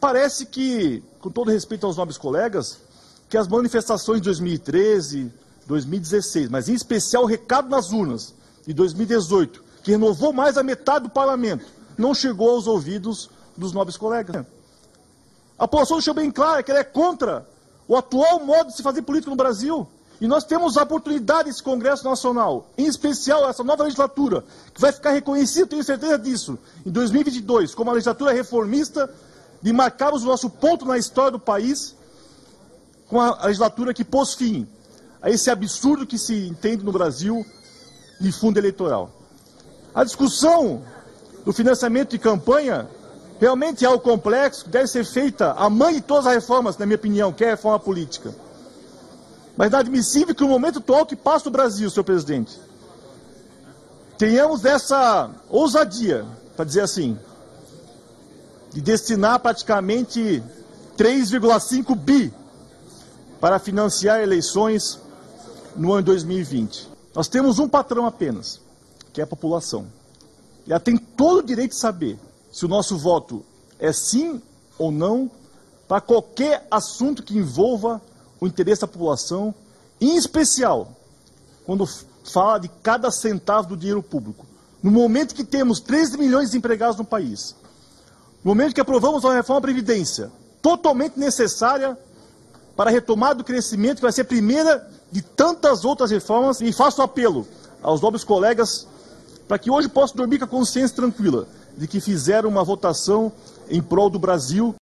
Parece que, com todo respeito aos nobres colegas, que as manifestações de 2013, 2016, mas em especial o recado nas urnas de 2018, que renovou mais a metade do parlamento, não chegou aos ouvidos dos nobres colegas. A população deixou bem claro que ela é contra o atual modo de se fazer política no Brasil. E nós temos a oportunidade desse Congresso Nacional, em especial essa nova legislatura, que vai ficar reconhecida, tenho certeza disso, em 2022, como uma legislatura reformista, de marcarmos o nosso ponto na história do país, com a legislatura que pôs fim a esse absurdo que se entende no Brasil de fundo eleitoral. A discussão do financiamento de campanha realmente é algo complexo, deve ser feita a mãe de todas as reformas, na minha opinião, que é a reforma política. Mas inadmissível que no momento atual que passa o Brasil, senhor presidente, tenhamos essa ousadia, para dizer assim, de destinar praticamente 3,5 bi para financiar eleições no ano de 2020. Nós temos um patrão apenas, que é a população. E ela tem todo o direito de saber se o nosso voto é sim ou não para qualquer assunto que envolva o interesse da população, em especial quando fala de cada centavo do dinheiro público. No momento que temos 13 milhões de empregados no país, no momento que aprovamos uma reforma da Previdência, totalmente necessária para a retomada do crescimento, que vai ser a primeira de tantas outras reformas, e faço apelo aos nobres colegas para que hoje possam dormir com a consciência tranquila de que fizeram uma votação em prol do Brasil